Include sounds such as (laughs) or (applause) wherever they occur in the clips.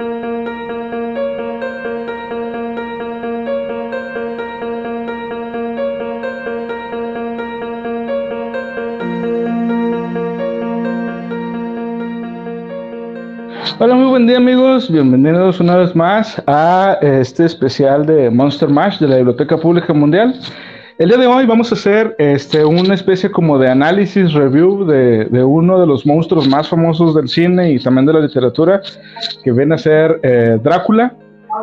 Hola, muy buen día amigos, bienvenidos una vez más a este especial de Monster Mash de la Biblioteca Pública Mundial. El día de hoy vamos a hacer este, una especie como de análisis, review de, de, uno de los monstruos más famosos del cine y también de la literatura, que viene a ser eh, Drácula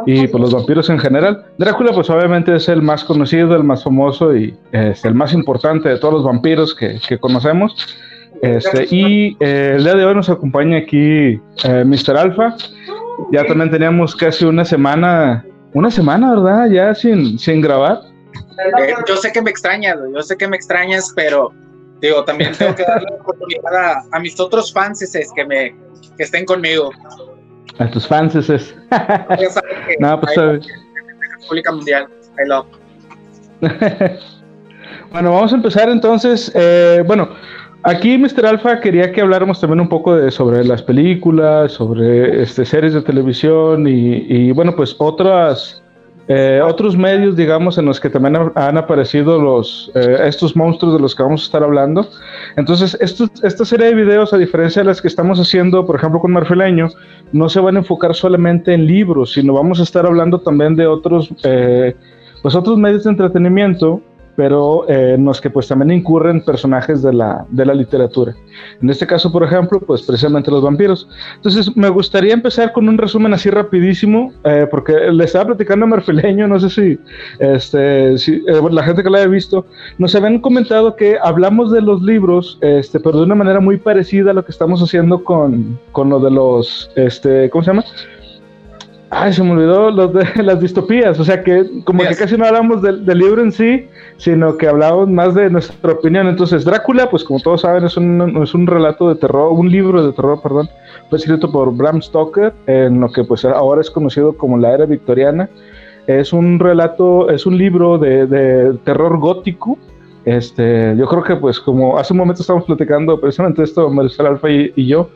y pues, los vampiros en general. Drácula pues obviamente es el más conocido, el más famoso y es el más importante de todos los vampiros que, que conocemos. Este, y eh, el día de hoy nos acompaña aquí eh, Mr. Alpha. Ya también teníamos casi una semana, una semana, ¿verdad? Ya sin, sin grabar. Eh, yo sé que me extrañas, yo sé que me extrañas, pero digo, también tengo que darle la oportunidad a, mis otros fans que me que estén conmigo. A tus fans es. no, pues República Mundial, I love. (laughs) bueno, vamos a empezar entonces. bueno, Aquí Mr. Alpha quería que habláramos también un poco de, sobre las películas, sobre este, series de televisión y, bueno, pues otras, eh, otros medios, digamos, en los que también han aparecido los, eh, estos monstruos de los que vamos a estar hablando. Entonces, esta serie de videos, a diferencia de las que estamos haciendo, por ejemplo, con Marfileño, no se van a enfocar solamente en libros, sino vamos a estar hablando también de otros, eh, pues otros medios de entretenimiento pero eh, en los que pues también incurren personajes de la, de la literatura. En este caso, por ejemplo, pues precisamente los vampiros. Entonces, me gustaría empezar con un resumen así rapidísimo, eh, porque le estaba platicando a Marfileño, no sé si, este, si eh, la gente que lo haya visto, nos habían comentado que hablamos de los libros, este, pero de una manera muy parecida a lo que estamos haciendo con, con lo de los, este, ¿cómo se llama? Ay, se me olvidó los de (laughs) las distopías, o sea que como que casi no hablamos del, libro en sí, sino que hablamos más de nuestra opinión. Entonces, Drácula, pues como todos saben, es un, es un relato de terror, un libro de terror, perdón, fue escrito por Bram Stoker, en lo que pues ahora es conocido como la era victoriana. Es un relato, es un libro de, de terror gótico. Este, yo creo que pues como hace un momento estábamos platicando precisamente esto, Marisol Alfa y, y yo,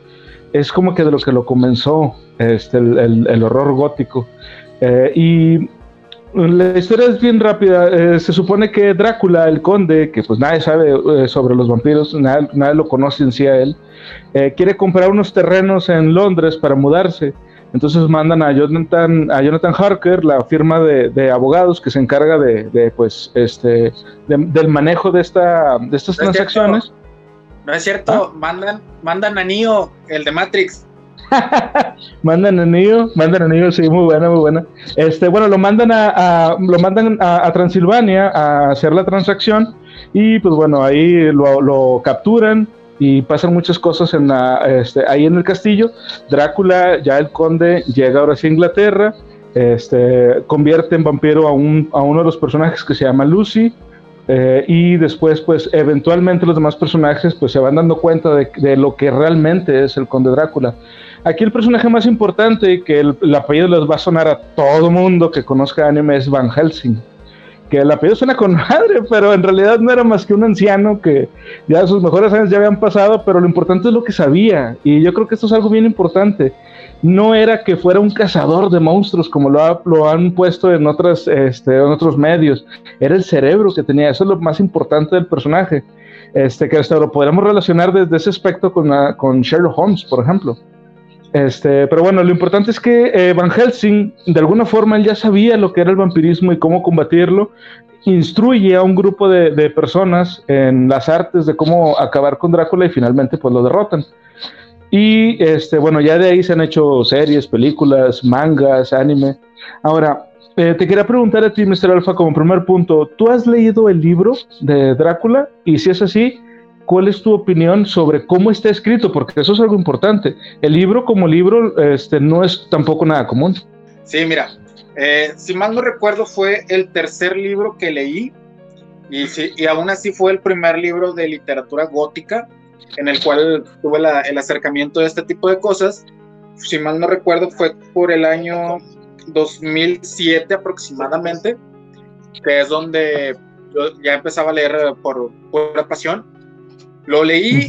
es como que de lo que lo comenzó este, el, horror gótico. Eh, y la historia es bien rápida. Eh, se supone que Drácula, el conde, que pues nadie sabe eh, sobre los vampiros, nadie, lo conoce en sí a él, quiere comprar unos terrenos en Londres para mudarse. Entonces mandan a Jonathan, a Jonathan Harker, la firma de, abogados que se encarga de, pues, este, del manejo de, esta, de estas transacciones. No es cierto, mandan, mandan a Neo, el de Matrix. (laughs) mandan a Neo, mandan a Neo, sí, muy buena, muy buena. Este, bueno, lo mandan a, lo mandan a, Transilvania a hacer la transacción y pues bueno, ahí lo, capturan y pasan muchas cosas en la, este, ahí en el castillo. Drácula, ya el conde, llega ahora sí a Inglaterra, este, convierte en vampiro a, un, a uno de los personajes que se llama Lucy eh, y después, pues, eventualmente los demás personajes, pues, se van dando cuenta de, lo que realmente es el Conde Drácula. Aquí el personaje más importante, que el, apellido les va a sonar a todo mundo que conozca anime, es Van Helsing. Que el apellido suena con (laughs) madre, pero en realidad no era más que un anciano que ya sus mejores años ya habían pasado, pero lo importante es lo que sabía. Y yo creo que esto es algo bien importante no era que fuera un cazador de monstruos como lo, han puesto este, en otros medios, era el cerebro que tenía, eso es lo más importante del personaje, este, que hasta lo podríamos relacionar desde ese aspecto con, con Sherlock Holmes, por ejemplo. Este, pero bueno, lo importante es que eh, Van Helsing, de alguna forma, él ya sabía lo que era el vampirismo y cómo combatirlo, instruye a un grupo de, de personas en las artes de cómo acabar con Drácula y finalmente pues lo derrotan. Y este, bueno, ya de ahí se han hecho series, películas, mangas, anime. Ahora, eh, te quería preguntar a ti, Mr. Alfa, como primer punto, ¿tú has leído el libro de Drácula? Y si es así, ¿cuál es tu opinión sobre cómo está escrito? Porque eso es algo importante. El libro como libro este, no es tampoco nada común. Sí, mira, eh, si mal no recuerdo fue el tercer libro que leí y, y aún así fue el primer libro de literatura gótica en el cual tuve el acercamiento de este tipo de cosas. Si mal no recuerdo, fue por el año 2007 aproximadamente, que es donde yo ya empezaba a leer por pura pasión. Lo leí,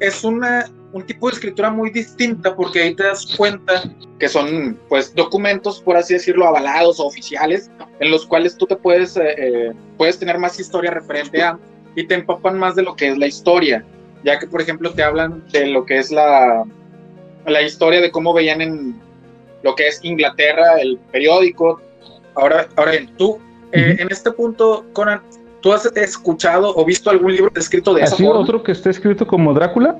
es una, un tipo de escritura muy distinta porque ahí te das cuenta que son pues documentos, por así decirlo, avalados o oficiales, en los cuales tú te puedes, eh, eh, puedes tener más historia referente a y te empapan más de lo que es la historia, ya que por ejemplo te hablan de lo que es la, la historia de cómo veían en lo que es Inglaterra, el periódico. Ahora, ahora bien, tú, eh, en este punto, Conan, ¿tú has escuchado o visto algún libro escrito de esa forma? otro que esté escrito como Drácula?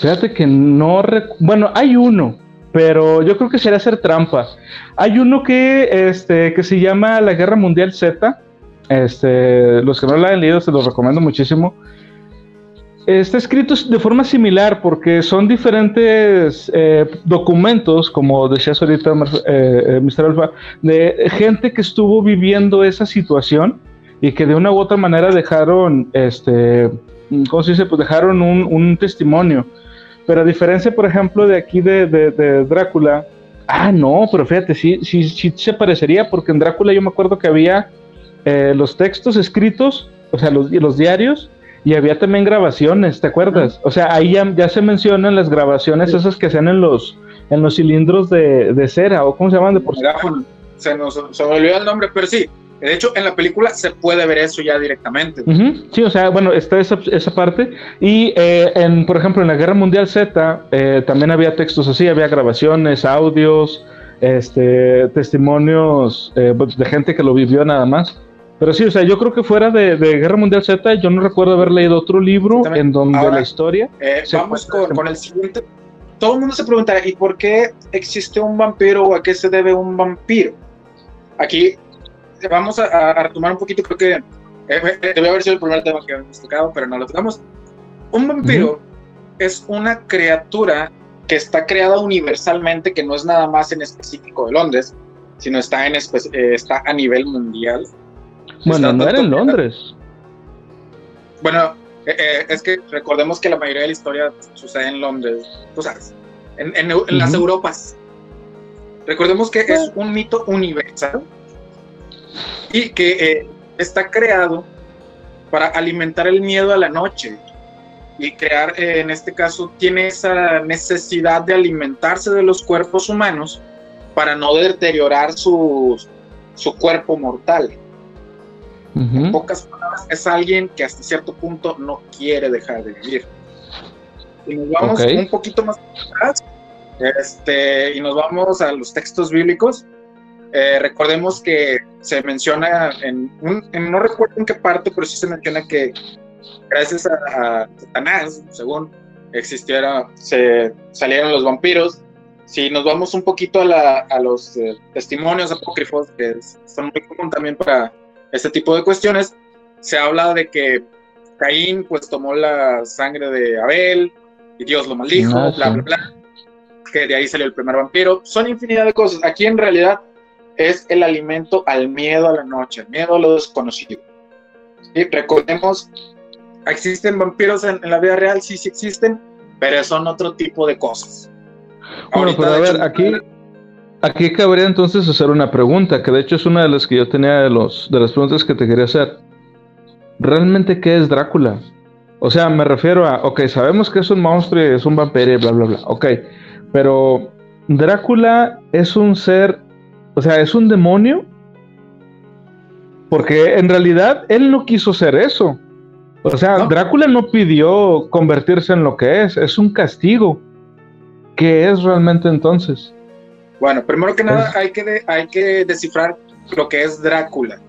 Fíjate que no... Bueno, hay uno, pero yo creo que sería hacer trampa. Hay uno que, este, que se llama La Guerra Mundial Z. Este, los que no lo han leído se los recomiendo muchísimo. Está escrito de forma similar porque son diferentes eh, documentos, como decías ahorita, Mr. Eh, eh, Alfa, de gente que estuvo viviendo esa situación y que de una u otra manera dejaron, este, ¿cómo se dice? Pues dejaron un, testimonio. Pero a diferencia, por ejemplo, de aquí de, Drácula, ah, no, pero fíjate, sí, sí, sí se parecería porque en Drácula yo me acuerdo que había los textos escritos, o sea, los, los diarios, y había también grabaciones, ¿te acuerdas? O sea, ahí ya, se mencionan las grabaciones esas que hacen en los, en los cilindros de, cera, o ¿cómo se llaman? De por Se nos se me olvidó el nombre, pero sí. De hecho, en la película se puede ver eso ya directamente. Sí, o sea, bueno, está esa, esa parte. Y, eh, en, por ejemplo, en la Guerra Mundial Z eh, también había textos así, había grabaciones, audios, este, testimonios eh, pues, de gente que lo vivió nada más. Pero sí, o sea, yo creo que fuera de, Guerra Mundial Z, yo no recuerdo haber leído otro libro en donde la historia. Eh, vamos con, el siguiente. Todo el mundo se preguntará, ¿y por qué existe un vampiro o a qué se debe un vampiro? Aquí vamos a, retomar un poquito, creo que eh, debe haber sido el primer tema que hemos tocado, pero no lo tocamos. Un vampiro es una criatura que está creada universalmente, que no es nada más en específico de Londres, sino está, en eh, está a nivel mundial bueno, no era en Londres. Bueno, eh, eh, es que recordemos que la mayoría de la historia sucede en Londres, tú sabes, en, las Europas. Recordemos que es un mito universal y que eh, está creado para alimentar el miedo a la noche y crear, en este caso, tiene esa necesidad de alimentarse de los cuerpos humanos para no deteriorar su, su cuerpo mortal. En pocas palabras, es alguien que hasta cierto punto no quiere dejar de vivir. Y nos vamos un poquito más atrás, este, y nos vamos a los textos bíblicos. Eh, recordemos que se menciona en, no recuerdo en qué parte, pero sí se menciona que gracias a, Satanás, según existiera, se salieron los vampiros. Si nos vamos un poquito a, los eh, testimonios apócrifos, que son muy comunes también para este tipo de cuestiones, se habla de que Caín pues tomó la sangre de Abel y Dios lo maldijo, bla, bla, bla, que de ahí salió el primer vampiro. Son infinidad de cosas. Aquí en realidad es el alimento al miedo a la noche, al miedo a lo desconocido. Y recordemos, ¿existen vampiros en, la vida real? Sí, sí existen, pero son otro tipo de cosas. Bueno, pero a ver, aquí, Aquí cabría entonces hacer una pregunta, que de hecho es una de las que yo tenía de, los, de las preguntas que te quería hacer. ¿Realmente qué es Drácula? O sea, me refiero a, ok, sabemos que es un monstruo y es un vampiro y bla, bla, bla, ok, pero Drácula es un ser, o sea, es un demonio, porque en realidad él no quiso ser eso. O sea, Drácula no pidió convertirse en lo que es, es un castigo. ¿Qué es realmente entonces? Bueno, primero que nada hay que, hay que descifrar lo que es Drácula.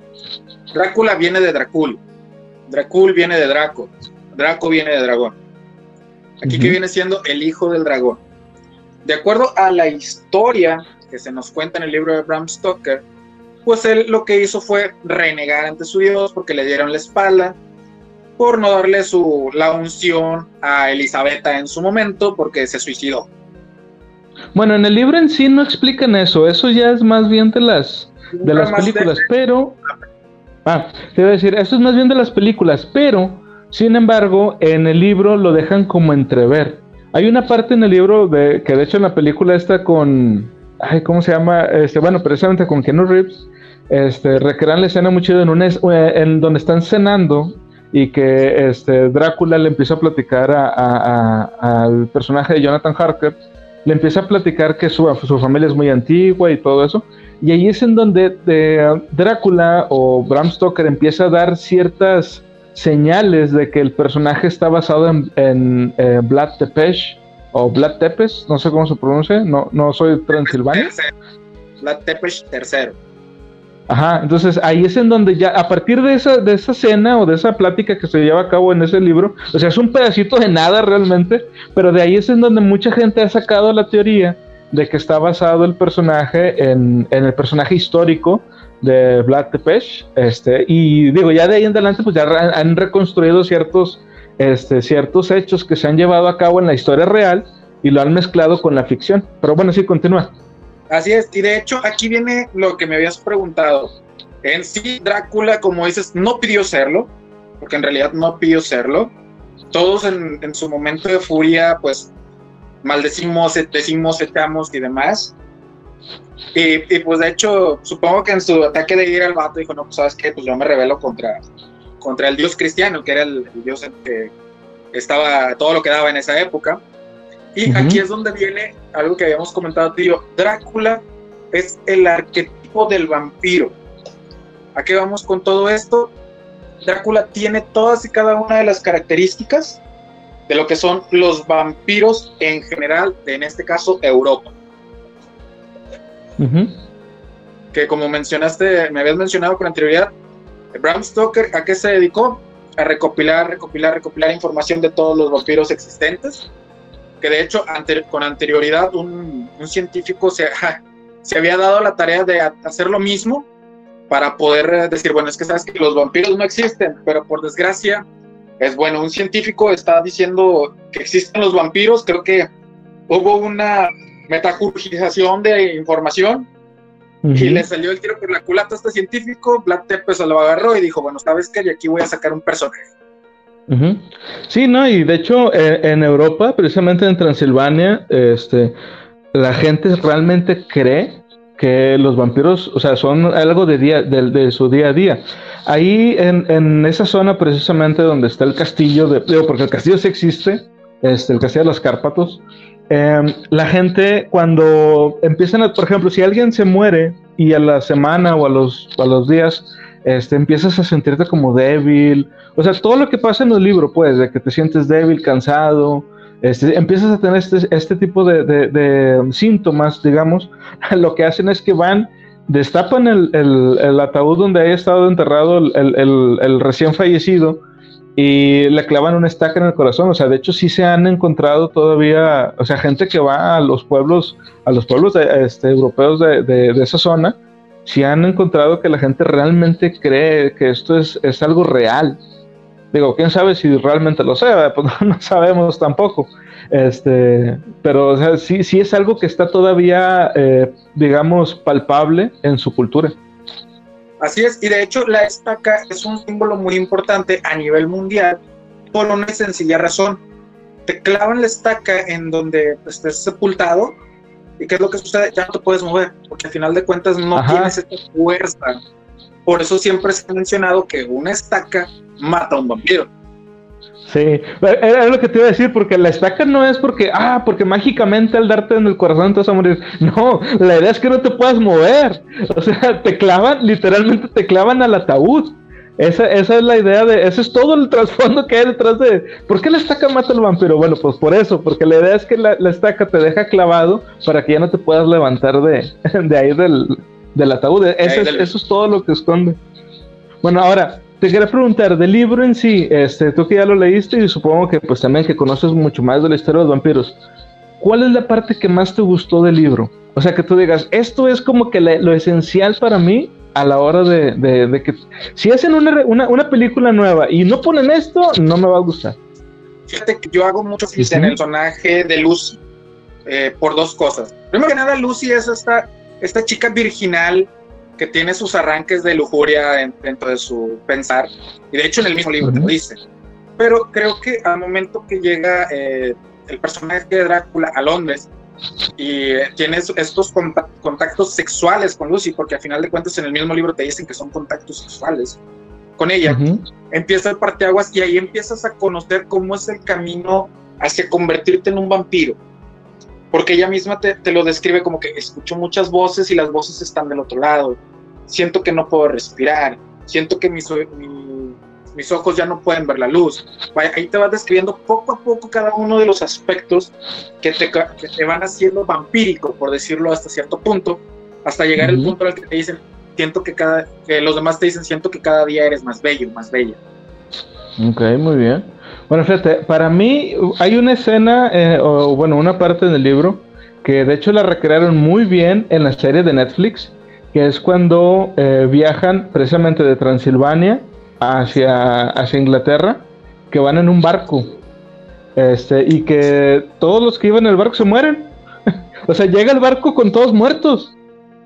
Drácula viene de Dracul. Dracul viene de Draco. Draco viene de dragón. Aquí que viene siendo el hijo del dragón. De acuerdo a la historia que se nos cuenta en el libro de Bram Stoker, pues él lo que hizo fue renegar ante su Dios porque le dieron la espalda, por no darle su, la unción a Elisabetta en su momento porque se suicidó. Bueno, en el libro en sí no explican eso, eso ya es más bien de las, de las películas, pero... Ah, te iba a decir, eso es más bien de las películas, pero, sin embargo, en el libro lo dejan como entrever. Hay una parte en el libro de que de hecho en la película está con... Ay, ¿cómo se llama? Este, bueno, precisamente con Keanu Reeves. Este, recrean la escena muy chido en, un, en donde están cenando y que este, Drácula le empieza a platicar al personaje de Jonathan Harker, le empieza a platicar que su, su, familia es muy antigua y todo eso, y ahí es en donde de, Drácula o Bram Stoker empieza a dar ciertas señales de que el personaje está basado en, en Vlad Tepes o Vlad Tepes, no sé cómo se pronuncia, no, no soy transilvania. Vlad Tepes tercero. Ajá, entonces ahí es en donde ya, a partir de esa, de esa escena o de esa plática que se lleva a cabo en ese libro, o sea, es un pedacito de nada realmente, pero de ahí es en donde mucha gente ha sacado la teoría de que está basado el personaje en, el personaje histórico de Vlad Tepes, este, y digo, ya de ahí en adelante pues ya han reconstruido ciertos, este, ciertos hechos que se han llevado a cabo en la historia real y lo han mezclado con la ficción, pero bueno, sí, continúa. Así es, y de hecho aquí viene lo que me habías preguntado. En sí, Drácula, como dices, no pidió serlo, porque en realidad no pidió serlo. Todos en, su momento de furia, pues maldecimos, decimos, echamos y demás. Y, pues de hecho, supongo que en su ataque de ir al vato dijo, no, pues sabes qué, pues yo me rebelo contra, contra el dios cristiano, que era el, el dios que estaba todo lo que daba en esa época. Y aquí es donde viene algo que habíamos comentado, tío. Drácula es el arquetipo del vampiro. ¿A qué vamos con todo esto? Drácula tiene todas y cada una de las características de lo que son los vampiros en general, en este caso Europa. Que como mencionaste, me habías mencionado con anterioridad, Bram Stoker, ¿a qué se dedicó? A recopilar, recopilar, recopilar información de todos los vampiros existentes que de hecho con anterioridad un, científico se, (laughs) se, había dado la tarea de hacer lo mismo para poder eh, decir, bueno, es que sabes que los vampiros no existen, pero por desgracia es bueno, un científico está diciendo que existen los vampiros, creo que hubo una metacurgización de información y le salió el tiro por la culata a este científico, Vlad Tepes se lo agarró y dijo, bueno, sabes que aquí voy a sacar un personaje. Sí, no, y de hecho eh, en Europa, precisamente en Transilvania, este, la gente realmente cree que los vampiros, o sea, son algo de, día, de, su día a día. Ahí en, esa zona precisamente donde está el castillo, de, porque el castillo sí existe, este, el castillo de los Cárpatos, em, la gente cuando empiezan, a, por ejemplo, si alguien se muere y a la semana o a los, a los días este, empiezas a sentirte como débil, o sea, todo lo que pasa en el libro, pues, de que te sientes débil, cansado, este, empiezas a tener este, este tipo de, síntomas, digamos, (laughs) lo que hacen es que van, destapan el, ataúd donde haya estado enterrado el, recién fallecido y le clavan una estaca en el corazón. O sea, de hecho sí se han encontrado todavía, o sea, gente que va a los pueblos, a los pueblos este, europeos de, esa zona, sí han encontrado que la gente realmente cree que esto es, es algo real. Digo, quién sabe si realmente lo sabe, (laughs) pues no, sabemos tampoco. Este, pero o sea, sí, sí es algo que está todavía, eh, digamos, palpable en su cultura. Así es, y de hecho la estaca es un símbolo muy importante a nivel mundial por una sencilla razón. Te clavan la estaca en donde estés sepultado y ¿qué es lo que sucede? Ya no te puedes mover, al final de cuentas no tienes esta fuerza. Por eso siempre se ha mencionado que una estaca mata a un vampiro. Sí, era lo que te iba a decir, porque la estaca no es porque, ah, porque mágicamente al darte en el corazón te vas a morir. No, la idea es que no te puedas mover. O sea, te clavan, literalmente te clavan al ataúd. Esa, esa es la idea de, ese es todo el (laughs) trasfondo que hay detrás de, ¿por qué la estaca mata al vampiro? Bueno, pues por eso, porque la idea es que la, estaca te deja clavado para que ya no te puedas levantar de, (laughs) de ahí del, del ataúd. Eso es, eso es todo lo que esconde. Bueno, ahora, te quería preguntar, del libro en sí, este, tú que ya lo leíste y supongo que pues también que conoces mucho más de la historia de los vampiros, ¿cuál es la parte que más te gustó del libro? O sea, que tú digas, esto es como que lo esencial para mí a la hora de, que si hacen una, una, película nueva y no ponen esto, no me va a gustar. Fíjate que yo hago mucho en el personaje de Lucy eh, por dos cosas. Primero que nada, Lucy es esta, esta chica virginal que tiene sus arranques de lujuria dentro de su pensar, y de hecho en el mismo libro lo dice. Pero creo que al momento que llega eh, el personaje de Drácula a Londres y eh, tiene estos contactos sexuales con Lucy, porque al final de cuentas en el mismo libro te dicen que son contactos sexuales, con ella, empieza el parteaguas y ahí empiezas a conocer cómo es el camino hacia convertirte en un vampiro. Porque ella misma te, te lo describe como que escucho muchas voces y las voces están del otro lado. Siento que no puedo respirar. Siento que mis, mis ojos ya no pueden ver la luz. Ahí te vas describiendo poco a poco cada uno de los aspectos que te, que te van haciendo vampírico, por decirlo hasta cierto punto, hasta llegar al punto al que te dicen, siento que cada, que los demás te dicen, siento que cada día eres más bello, más bella. Ok, muy bien. Bueno, fíjate, para mí hay una escena, eh, o bueno, una parte en el libro, que de hecho la recrearon muy bien en la serie de Netflix, que es cuando eh, viajan precisamente de Transilvania hacia, hacia Inglaterra, que van en un barco, este, y que todos los que iban en el barco se mueren. (laughs) o sea, llega el barco con todos muertos.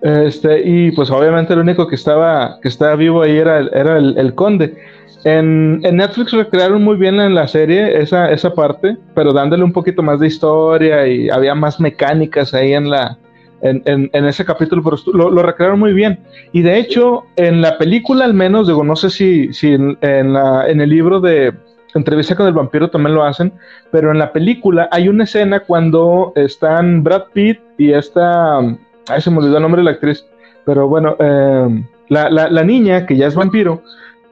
Este, y pues obviamente el único que estaba, que estaba vivo ahí era, era el, conde. En, Netflix recrearon muy bien en la serie esa, esa parte, pero dándole un poquito más de historia y había más mecánicas ahí en la, en, ese capítulo, pero lo, recrearon muy bien. Y de hecho, en la película al menos, digo, no sé si, si en, en el libro de Entrevista con el vampiro también lo hacen, pero en la película hay una escena cuando están Brad Pitt y esta Ay, se me olvidó el nombre de la actriz. Pero bueno, eh, la, la, niña, que ya es vampiro.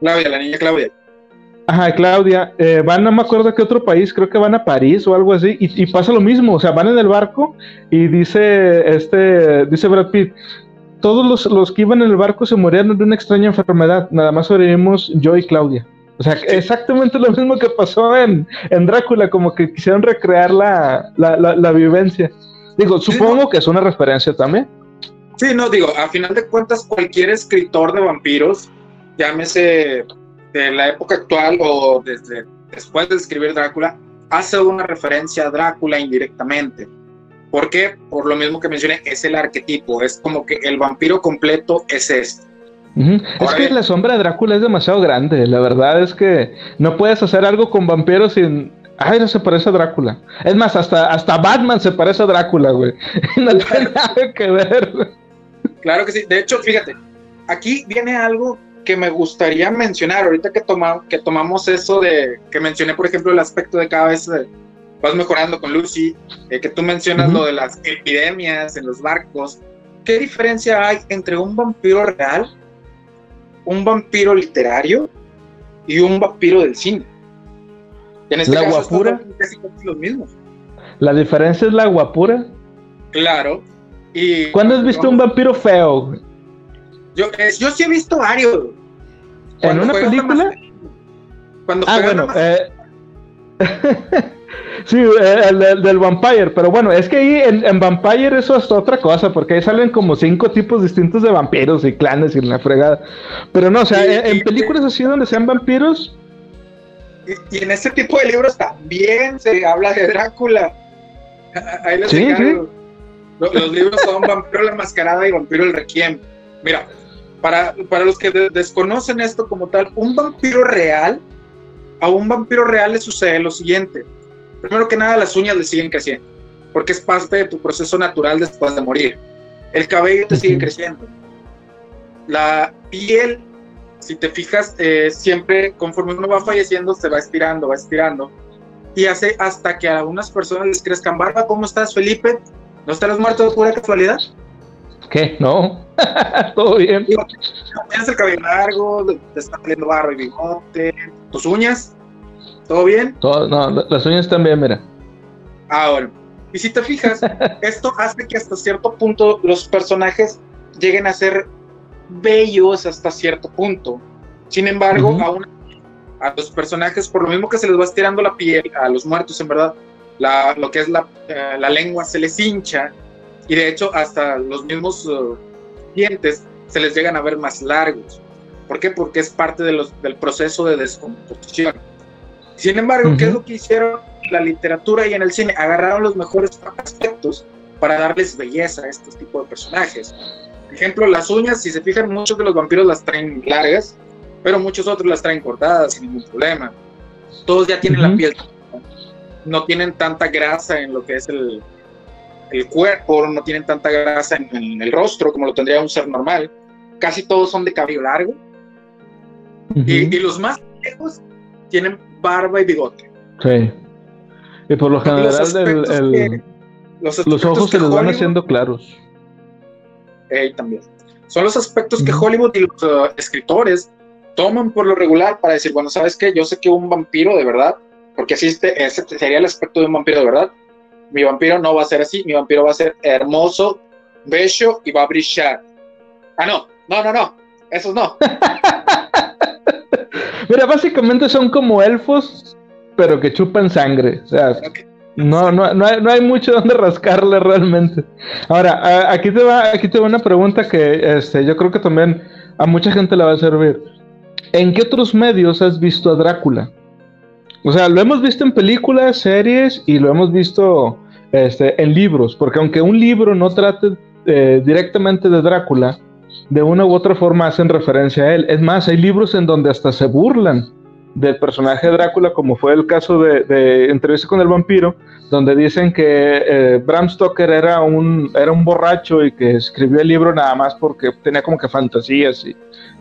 Claudia, la niña Claudia. Ajá, Claudia, eh, van, no me acuerdo qué otro país, creo que van a París o algo así, y, pasa lo mismo, o sea, van en el barco y dice, este, dice Brad Pitt, todos los, los, que iban en el barco se murieron de una extraña enfermedad, nada más sobrevivimos yo y Claudia. O sea, exactamente lo mismo que pasó en, en Drácula, como que quisieron recrear la, la, la vivencia. Digo, supongo que es una referencia también. Sí, no, digo, a final de cuentas, cualquier escritor de vampiros, llámese de la época actual o desde después de escribir Drácula, hace una referencia a Drácula indirectamente. ¿Por qué? Por lo mismo que mencioné, es el arquetipo, es como que el vampiro completo es este. Es que la sombra de Drácula es demasiado grande, la verdad es que no puedes hacer algo con vampiros sin Ay, no se parece a Drácula. Es más, hasta, hasta Batman se parece a Drácula, güey. (laughs) No tiene nada que ver. Claro que sí. De hecho, fíjate, aquí viene algo que me gustaría mencionar. Ahorita que, toma, que tomamos eso de que mencioné, por ejemplo, el aspecto de cada vez eh, vas mejorando con Lucy, eh, que tú mencionas lo de las epidemias en los barcos. ¿Qué diferencia hay entre un vampiro real, un vampiro literario y un vampiro del cine? En este la guapura. Los mismos. La diferencia es la guapura. Claro. Y ¿Cuándo has visto un vampiro feo? Yo, yo sí he visto varios. ¿En una película? Cuando ah, bueno. Eh... (laughs) sí, eh, el, del Vampire, pero bueno, es que ahí en, Vampire eso es otra cosa, porque ahí salen como cinco tipos distintos de vampiros y clanes y la fregada. Pero no, o sea, en, películas así donde sean vampiros, y, en este tipo de libros también se habla de Drácula. Ahí les sí, Los, libros son Vampiro la Mascarada y Vampiro el Requiem. Mira, para, para los que desconocen esto como tal, un vampiro real, a un vampiro real le sucede lo siguiente. Primero que nada, las uñas le siguen creciendo, porque es parte de tu proceso natural después de morir. El cabello te sigue creciendo. La piel si te fijas, eh, siempre conforme uno va falleciendo, se va estirando, va estirando. Y hace hasta que a algunas personas les crezcan barba. ¿Cómo estás, Felipe? ¿No estarás muerto de pura casualidad? ¿Qué? No. (laughs) Todo bien. Tienes el cabello largo, te está saliendo barba y bigote. ¿Tus uñas? ¿Todo bien? Todo, no, las uñas también, mira. Ah, bueno. Y si te fijas, (laughs) esto hace que hasta cierto punto los personajes lleguen a ser bellos hasta cierto punto. Sin embargo, a los personajes, por lo mismo que se les va estirando la piel, a los muertos en verdad, lo que es eh, la, lengua se les hincha y de hecho hasta los mismos uh, dientes se les llegan a ver más largos. ¿Por qué? Porque es parte de los, del proceso de descomposición. Sin embargo, ¿qué es lo que hicieron la literatura y en el cine? Agarraron los mejores aspectos para darles belleza a estos tipos de personajes ejemplo, las uñas, si se fijan, muchos de los vampiros las traen largas, pero muchos otros las traen cortadas sin ningún problema. Todos ya tienen la piel, no tienen tanta grasa en lo que es el, el cuerpo, no tienen tanta grasa en, el rostro como lo tendría un ser normal. Casi todos son de cabello largo. y, los más viejos tienen barba y bigote. Sí. Y por lo general los, ojos se les van haciendo claros. también. Son los aspectos que Hollywood y los uh, escritores toman por lo regular para decir, bueno, ¿sabes qué? Yo sé que un vampiro de verdad, porque así este, ese sería el aspecto de un vampiro de verdad, mi vampiro no va a ser así, mi vampiro va a ser hermoso, bello y va a brillar. Ah, no, no, no, no, esos no. (laughs) Mira, básicamente son como elfos, pero que chupan sangre. O sea, no, no, no, hay, no hay mucho donde rascarle realmente. Ahora, aquí te va, aquí te va una pregunta que este, yo creo que también a mucha gente le va a servir. ¿En qué otros medios has visto a Drácula? O sea, lo hemos visto en películas, series y lo hemos visto este, en libros, porque aunque un libro no trate eh, directamente de Drácula, de una u otra forma hacen referencia a él. Es más, hay libros en donde hasta se burlan del personaje de Drácula, como fue el caso de, Entrevista con el vampiro, donde dicen que eh, Bram Stoker era un, era un borracho y que escribió el libro nada más porque tenía como que fantasías y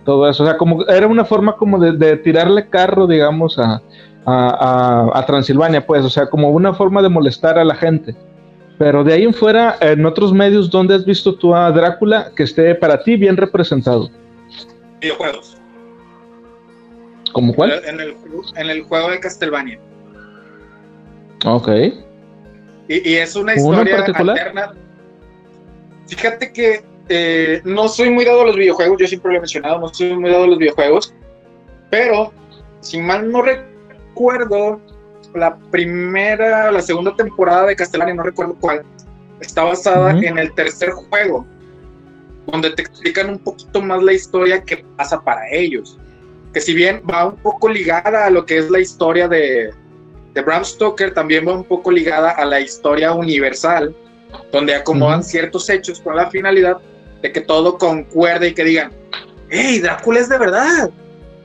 todo eso. O sea, como era una forma como de, tirarle carro, digamos, a, a, Transilvania, pues, o sea, como una forma de molestar a la gente. Pero de ahí en fuera, en otros medios, ¿dónde has visto tú a Drácula que esté para ti bien representado? Videojuegos. ¿Cómo cuál? En el, en el juego de Castlevania. Ok. Y, es una historia alterna. Fíjate que eh, no soy muy dado a los videojuegos, yo siempre lo he mencionado, no soy muy dado a los videojuegos, pero si mal no recuerdo, la primera, la segunda temporada de Castlevania, no recuerdo cuál, está basada en el tercer juego, donde te explican un poquito más la historia que pasa para ellos. Que si bien va un poco ligada a lo que es la historia de, de Bram Stoker, también va un poco ligada a la historia universal, donde acomodan ciertos hechos con la finalidad de que todo concuerde y que digan, hey, Drácula es de verdad.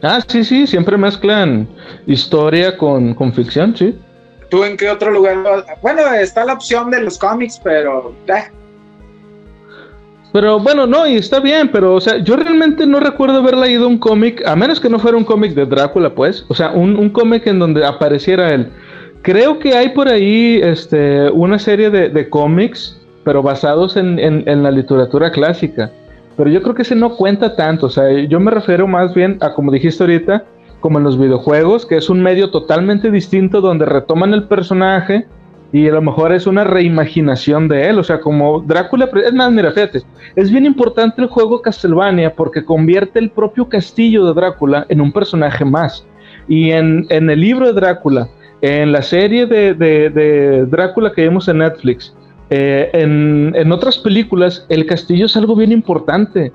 Ah, sí, sí, siempre mezclan historia con, con ficción, sí. ¿Tú en qué otro lugar? Bueno, está la opción de los cómics, pero... Eh. Pero bueno, no, y está bien, pero o sea, yo realmente no recuerdo haber leído un cómic, a menos que no fuera un cómic de Drácula, pues, o sea, un, un cómic en donde apareciera él. Creo que hay por ahí este, una serie de, de cómics, pero basados en, en, en la literatura clásica pero yo creo que ese no cuenta tanto, o sea, yo me refiero más bien a, como dijiste ahorita, como en los videojuegos, que es un medio totalmente distinto donde retoman el personaje y a lo mejor es una reimaginación de él, o sea, como Drácula, es más, mira, fíjate, es bien importante el juego Castlevania porque convierte el propio castillo de Drácula en un personaje más. Y en, en el libro de Drácula, en la serie de, de, Drácula que vimos en Netflix, eh, en, otras películas, el castillo es algo bien importante,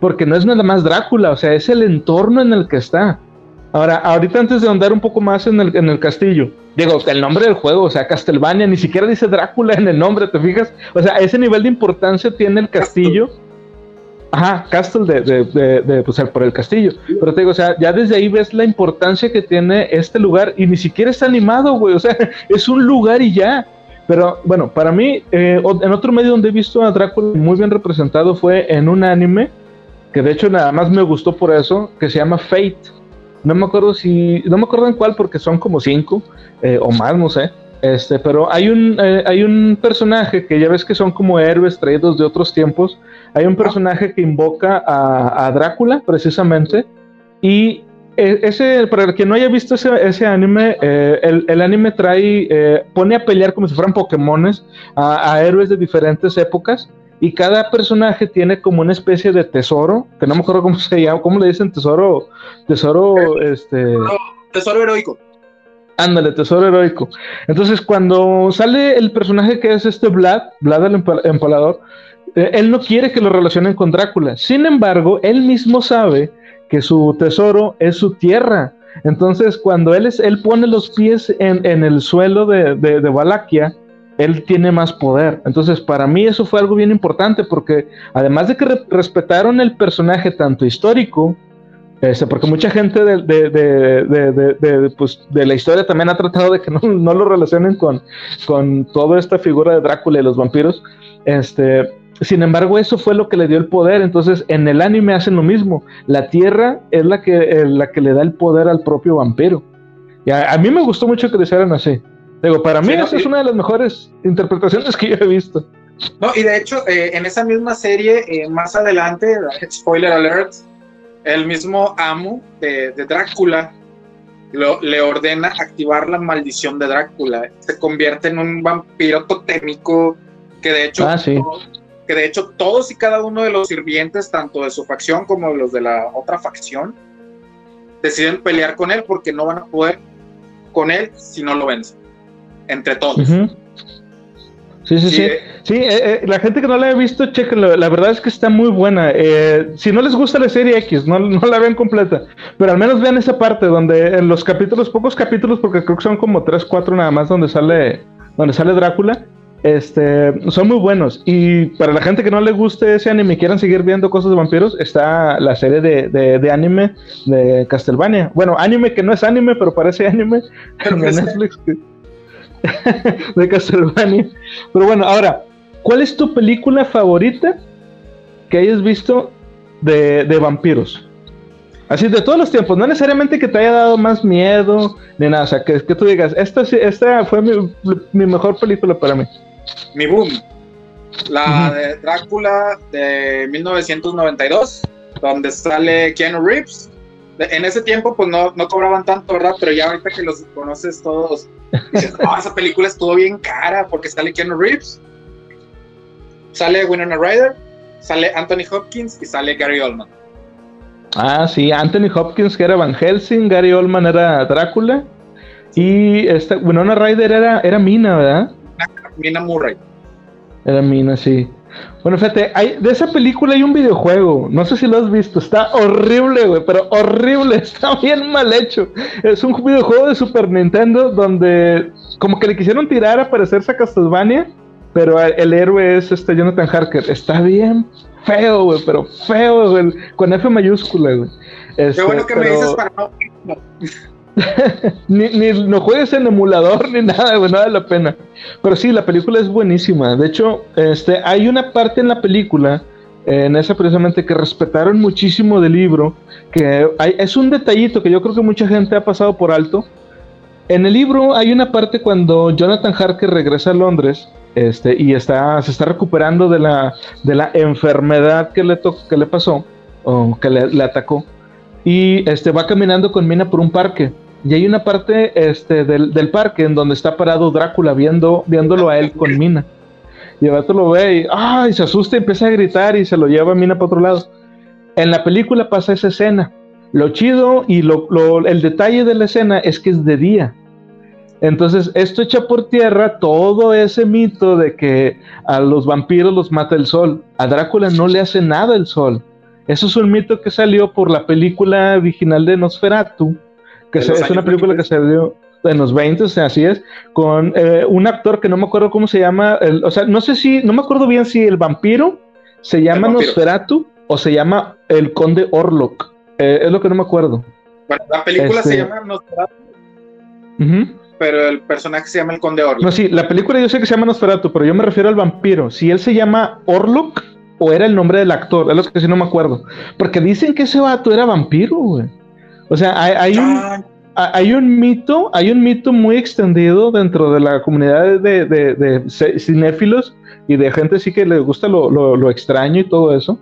porque no es nada más Drácula, o sea, es el entorno en el que está. Ahora, ahorita antes de andar un poco más en el, en el castillo, digo, el nombre del juego, o sea, Castlevania, ni siquiera dice Drácula en el nombre, ¿te fijas? O sea, ese nivel de importancia tiene el castillo. Ajá, Castle de, de, de, pues, por el castillo. Pero te digo, o sea, ya desde ahí ves la importancia que tiene este lugar y ni siquiera está animado, güey. O sea, (laughs) es un lugar y ya. Pero bueno, para mí, eh, en otro medio donde he visto a Drácula muy bien representado fue en un anime, que de hecho nada más me gustó por eso, que se llama Fate. No me acuerdo si, no me acuerdo en cuál porque son como cinco eh, o más, no sé. Este, pero hay un, eh, hay un personaje que ya ves que son como héroes traídos de otros tiempos. Hay un personaje que invoca a, a Drácula precisamente y ese, para el que no haya visto ese, anime, eh, el, anime trae, eh, pone a pelear como si fueran Pokémones a, héroes de diferentes épocas y cada personaje tiene como una especie de tesoro, que no me acuerdo cómo se llama, cómo le dicen tesoro, tesoro, este... tesoro heroico. Ándale, tesoro heroico. Entonces, cuando sale el personaje que es este Vlad, Vlad el empalador, él no quiere que lo relacionen con Drácula. Sin embargo, él mismo sabe que su tesoro es su tierra. Entonces, cuando él, es, él pone los pies en, el suelo de, de, Valaquia, él tiene más poder. Entonces, para mí eso fue algo bien importante porque además de que respetaron el personaje tanto histórico, este, porque mucha gente de, de, pues, de, la historia también ha tratado de que no, no, lo relacionen con, con toda esta figura de Drácula y los vampiros, este, sin embargo, eso fue lo que le dio el poder. Entonces, en el anime hacen lo mismo. La tierra es la que, eh, la que le da el poder al propio vampiro. Y a, mí me gustó mucho que lo hicieran así. Digo, para mí, esa es una de las mejores interpretaciones que yo he visto. No, y de hecho, eh, en esa misma serie, eh, más adelante, spoiler alert, el mismo amo de, Drácula le ordena activar la maldición de Drácula. Se convierte en un vampiro totémico que de hecho, ah, que de hecho todos y cada uno de los sirvientes, tanto de su facción como de los de la otra facción, deciden pelear con él porque no van a poder con él si no lo vencen. Entre todos. Sí, sí, sí. Sí, eh, eh, la gente que no la ha visto, chequenlo. La verdad es que está muy buena. Eh, si no les gusta la serie X, no, no, la ven completa. Pero al menos vean esa parte donde en los capítulos, pocos capítulos, porque creo que son como 3, 4 nada más, donde sale, donde sale Drácula. Este, son muy buenos. Y para la gente que no le guste ese anime y quieran seguir viendo cosas de vampiros, está la serie de, de, anime de Castlevania. Bueno, anime que no es anime, pero parece anime (laughs) en Netflix. (laughs) de Castlevania. Pero bueno, ahora, ¿cuál es tu película favorita que hayas visto de, vampiros? Así de todos los tiempos, no necesariamente que te haya dado más miedo ni nada, o sea, que, que tú digas, esta, esta fue mi, mi, mejor película para mí. Mi boom, la de Drácula de 1992, donde sale Keanu Reeves. En ese tiempo, pues no, no cobraban tanto, ¿verdad? Pero ya ahorita que los conoces todos, dices, (laughs) esa película estuvo bien cara porque sale Keanu Reeves, sale Winona Ryder, sale Anthony Hopkins y sale Gary Oldman. Ah, sí, Anthony Hopkins que era Van Helsing, Gary Oldman era Drácula y esta Winona Ryder era, era Mina, ¿verdad? Mina Murray. Era Mina, sí. Bueno, fíjate, hay, de esa película hay un videojuego, no sé si lo has visto, está horrible, güey, pero horrible, (laughs) está bien mal hecho. Es un videojuego de Super Nintendo donde como que le quisieron tirar a parecerse a Castlevania, pero el héroe es este Jonathan Harker. Está bien feo, güey, pero feo, güey, con F mayúscula, güey. Qué bueno que me dices para no... (laughs) (laughs) ni, ni no juegues en emulador ni nada, güey, nada de la pena. Pero sí, la película es buenísima. De hecho, este, hay una parte en la película, en esa precisamente, que respetaron muchísimo del libro, que es un detallito que yo creo que mucha gente ha pasado por alto. En el libro hay una parte cuando Jonathan Harker regresa a Londres este, y está, se está recuperando de la, de la enfermedad que le, que le pasó o que le, le atacó y este, va caminando con Mina por un parque. Y hay una parte este, del, del, parque en donde está parado Drácula viendo, viéndolo a él con Mina. Y el lo ve y, se asusta y empieza a gritar y se lo lleva a Mina para otro lado. En la película pasa esa escena. Lo chido y lo, el detalle de la escena es que es de día. Entonces, esto echa por tierra todo ese mito de que a los vampiros los mata el sol. A Drácula no le hace nada el sol. Eso es un mito que salió por la película original de Nosferatu, que es una película que salió en los 20, o sea, así es, con eh, un actor que no me acuerdo cómo se llama, o sea, no sé si, no me acuerdo bien si el vampiro se llama Nosferatu o se llama el conde Orlok, eh, es lo que no me acuerdo. Bueno, la película se este, llama Nosferatu, pero el personaje se llama el conde Orlok. No, sí, la película yo sé que se llama Nosferatu, pero yo me refiero al vampiro, si él se llama Orlok, o era el nombre del actor, es lo que sí no me acuerdo. Porque dicen que ese vato era vampiro, güey. O sea, hay, un, hay un mito, hay un mito muy extendido dentro de la comunidad de, de, cinéfilos y de gente así que le gusta lo, extraño y todo eso.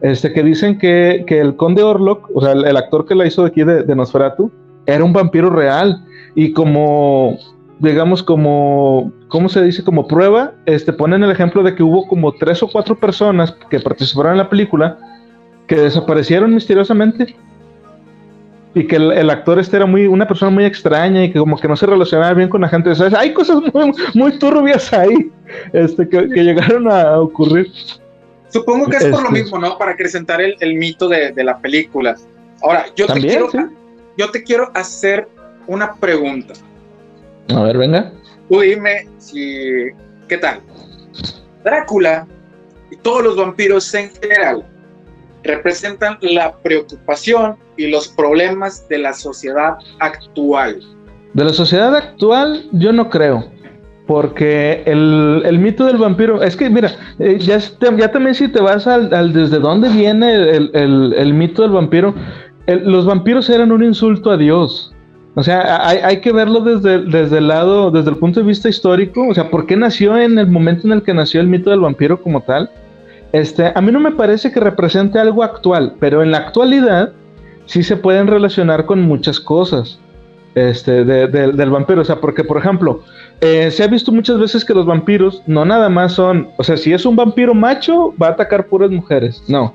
Este, que dicen que, el conde Orlok, o sea, el, actor que la hizo aquí de, de Nosferatu, era un vampiro real. Y como digamos, como, ¿cómo se dice? Como prueba, este, ponen el ejemplo de que hubo como tres o cuatro personas que participaron en la película que desaparecieron misteriosamente y que el, actor este era muy una persona muy extraña y que como que no se relacionaba bien con la gente. hay cosas muy, muy turbias ahí este, que, llegaron a ocurrir. Supongo que es por lo este. mismo, ¿no? Para acrecentar el, el mito de, de, la película. Ahora, yo te, quiero, yo te quiero hacer una pregunta. A ver, venga. Tú dime si. ¿Qué tal? Drácula y todos los vampiros en general representan la preocupación y los problemas de la sociedad actual. De la sociedad actual, yo no creo. Porque el, mito del vampiro, es que mira, eh, ya, ya también si te vas al, desde dónde viene el, mito del vampiro, los vampiros eran un insulto a Dios. O sea, hay, hay, que verlo desde, desde el lado, desde el punto de vista histórico. O sea, ¿por qué nació en el momento en el que nació el mito del vampiro como tal? Este, a mí no me parece que represente algo actual, pero en la actualidad sí se pueden relacionar con muchas cosas este, del vampiro. O sea, porque, por ejemplo, eh, se ha visto muchas veces que los vampiros no nada más son, o sea, si es un vampiro macho, va a atacar puras mujeres. No,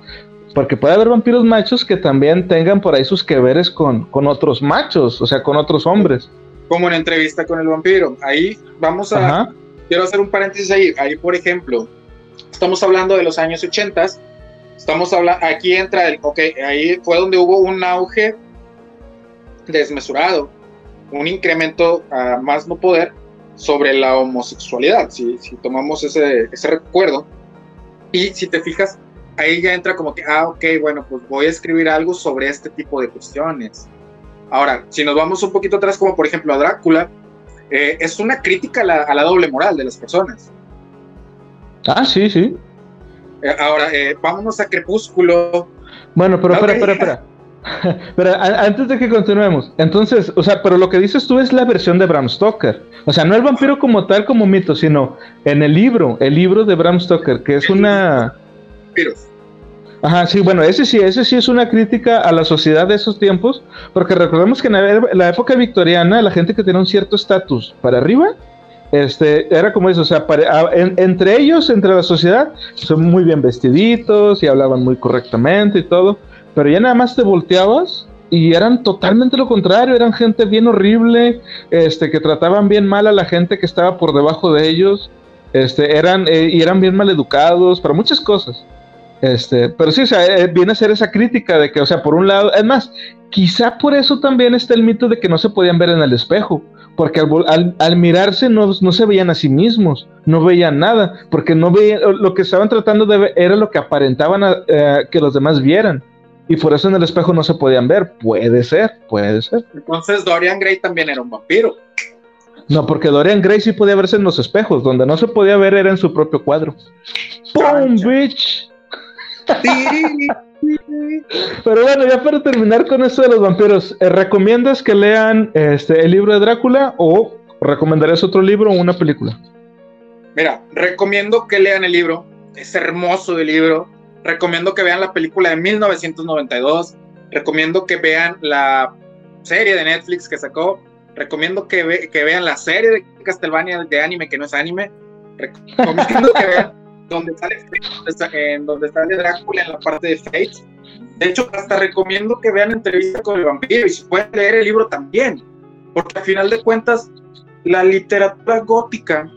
porque puede haber vampiros machos que también tengan por ahí sus que veres con, con otros machos, o sea, con otros hombres. Como en entrevista con el vampiro. Ahí vamos a... Quiero hacer un paréntesis ahí. Ahí, por ejemplo, estamos hablando de los años 80. Estamos hablando... Aquí entra el... Ok, ahí fue donde hubo un auge desmesurado. Un incremento a más no poder sobre la homosexualidad. Si, si tomamos ese, ese recuerdo. Y si te fijas, ahí ya entra como que, ah, ok, bueno, pues voy a escribir algo sobre este tipo de cuestiones. Ahora, si nos vamos un poquito atrás, como por ejemplo a Drácula, eh, es una crítica a la, doble moral de las personas. Ah, sí, sí. Eh, ahora, eh, vámonos a Crepúsculo. Bueno, pero espera, espera, espera. (laughs) Pero antes de que continuemos, entonces, o sea, pero lo que dices tú es la versión de Bram Stoker. O sea, no el vampiro como tal, como mito, sino en el libro, el libro de Bram Stoker, que es una Ajá, sí, bueno, ese sí, ese sí es una crítica a la sociedad de esos tiempos, porque recordemos que en la, época victoriana, la gente que tenía un cierto estatus para arriba, este, era como eso, o sea, entre ellos, entre la sociedad, son muy bien vestiditos y hablaban muy correctamente y todo, pero ya nada más te volteabas y eran totalmente lo contrario, eran gente bien horrible, este, que trataban bien mal a la gente que estaba por debajo de ellos, este, eran, eh, y eran bien mal educados para muchas cosas. Este, pero sí, o sea, eh, viene a ser esa crítica de que, o sea, por un lado, es más, quizá por eso también está el mito de que no se podían ver en el espejo, porque al, mirarse no, se veían a sí mismos, no veían nada, porque no veían, lo que estaban tratando de ver era lo que aparentaban eh, que los demás vieran. Y por eso en el espejo no se podían ver. Puede ser, puede ser. Entonces Dorian Gray también era un vampiro. No, porque Dorian Gray sí podía verse en los espejos, donde no se podía ver era en su propio cuadro. ¡Pum, bitch! Pero bueno, ya para terminar con esto de los vampiros, eh, ¿recomiendas que lean este, el libro de Drácula o recomendarías otro libro o una película? Mira, recomiendo que lean el libro, es hermoso el libro. Recomiendo que vean la película de 1992. Recomiendo que vean la serie de Netflix que sacó. Recomiendo que, que vean la serie de Castlevania de anime que no es anime. Recomiendo que vean donde sale, en donde sale Drácula en la parte de Fate. De hecho, hasta recomiendo que vean entrevista con el vampiro y si pueden leer el libro también, porque al final de cuentas, la literatura gótica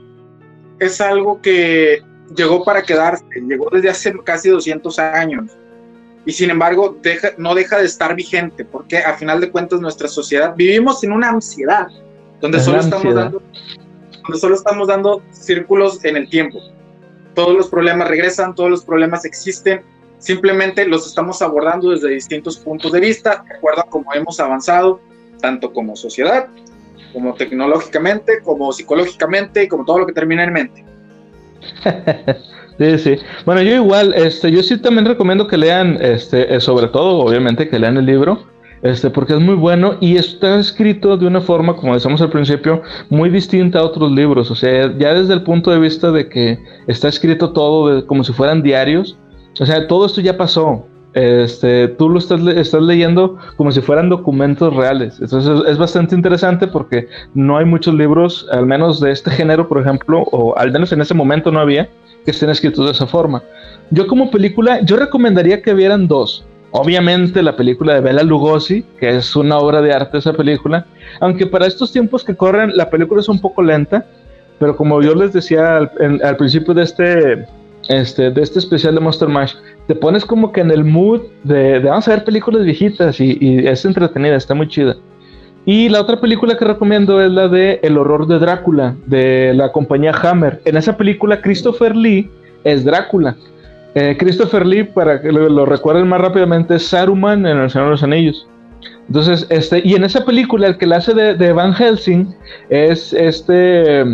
es algo que llegó para quedarse, llegó desde hace casi 200 años y sin embargo deja, no deja de estar vigente, porque al final de cuentas nuestra sociedad vivimos en una ansiedad, donde solo, estamos dando, donde solo estamos dando círculos en el tiempo todos los problemas regresan, todos los problemas existen, simplemente los estamos abordando desde distintos puntos de vista, de acuerdo a cómo hemos avanzado, tanto como sociedad, como tecnológicamente, como psicológicamente y como todo lo que termina en mente. (laughs) Sí, sí. Bueno, yo igual, este, yo sí también recomiendo que lean, este, eh, sobre todo, obviamente, que lean el libro, este, porque es muy bueno y está escrito de una forma, como decíamos al principio, muy distinta a otros libros. O sea, ya desde el punto de vista de que está escrito todo como si fueran diarios, o sea, todo esto ya pasó. Este, tú lo estás, estás leyendo como si fueran documentos reales. Entonces es, bastante interesante porque no hay muchos libros, al menos de este género, por ejemplo, o al menos en ese momento no había, que estén escritos de esa forma. Yo como película, yo recomendaría que vieran dos. Obviamente la película de Bela Lugosi, que es una obra de arte esa película, aunque para estos tiempos que corren la película es un poco lenta, pero como yo les decía al, principio de este, este, de este especial de Monster Mash, te pones como que en el mood de, vamos a ver películas viejitas y, es entretenida, está muy chida. Y la otra película que recomiendo es la de El horror de Drácula, de la compañía Hammer. En esa película Christopher Lee es Drácula. Eh, Christopher Lee, para que lo, recuerden más rápidamente, es Saruman en El Señor de los Anillos. Entonces, este, y en esa película el que la hace de, Van Helsing es este,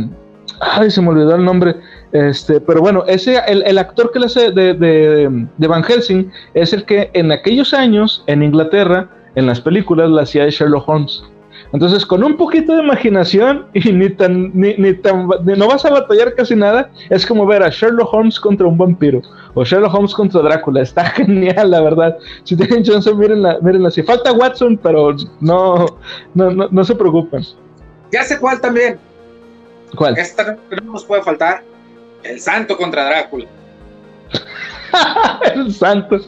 Ay, se me olvidó el nombre. Este, pero bueno, ese, el, actor que le hace de, de, Van Helsing es el que en aquellos años, en Inglaterra, en las películas, la hacía de Sherlock Holmes. Entonces, con un poquito de imaginación (laughs) y ni tan, ni, ni tan, no vas a batallar casi nada, es como ver a Sherlock Holmes contra un vampiro o Sherlock Holmes contra Drácula. (laughs) Está genial, la verdad. Si tienen chance, mírenla, mírenla. Si falta Watson, pero no, no, no, no se preocupen. Ya sé cuál también. ¿Cuál? Esta no nos puede faltar. El Santo contra Drácula. (laughs) el Santo.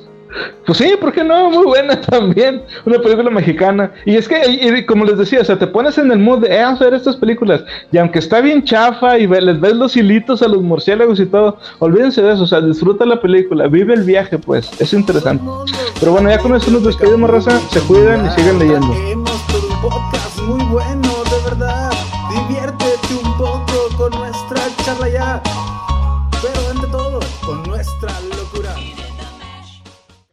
Pues sí, ¿por qué no? Muy buena (laughs) también. Una película mexicana. Y es que, como les decía, o sea, te pones en el mood de eh, estas películas. Y aunque está bien chafa y les ves los hilitos a los murciélagos y todo, olvídense de eso. O sea, disfruta la película, vive el viaje, pues. Es interesante. Pero bueno, ya con esto nos despedimos, raza. Se cuidan y sigan leyendo. Muy bueno, de verdad. Diviértete un poco con nuestra charla ya.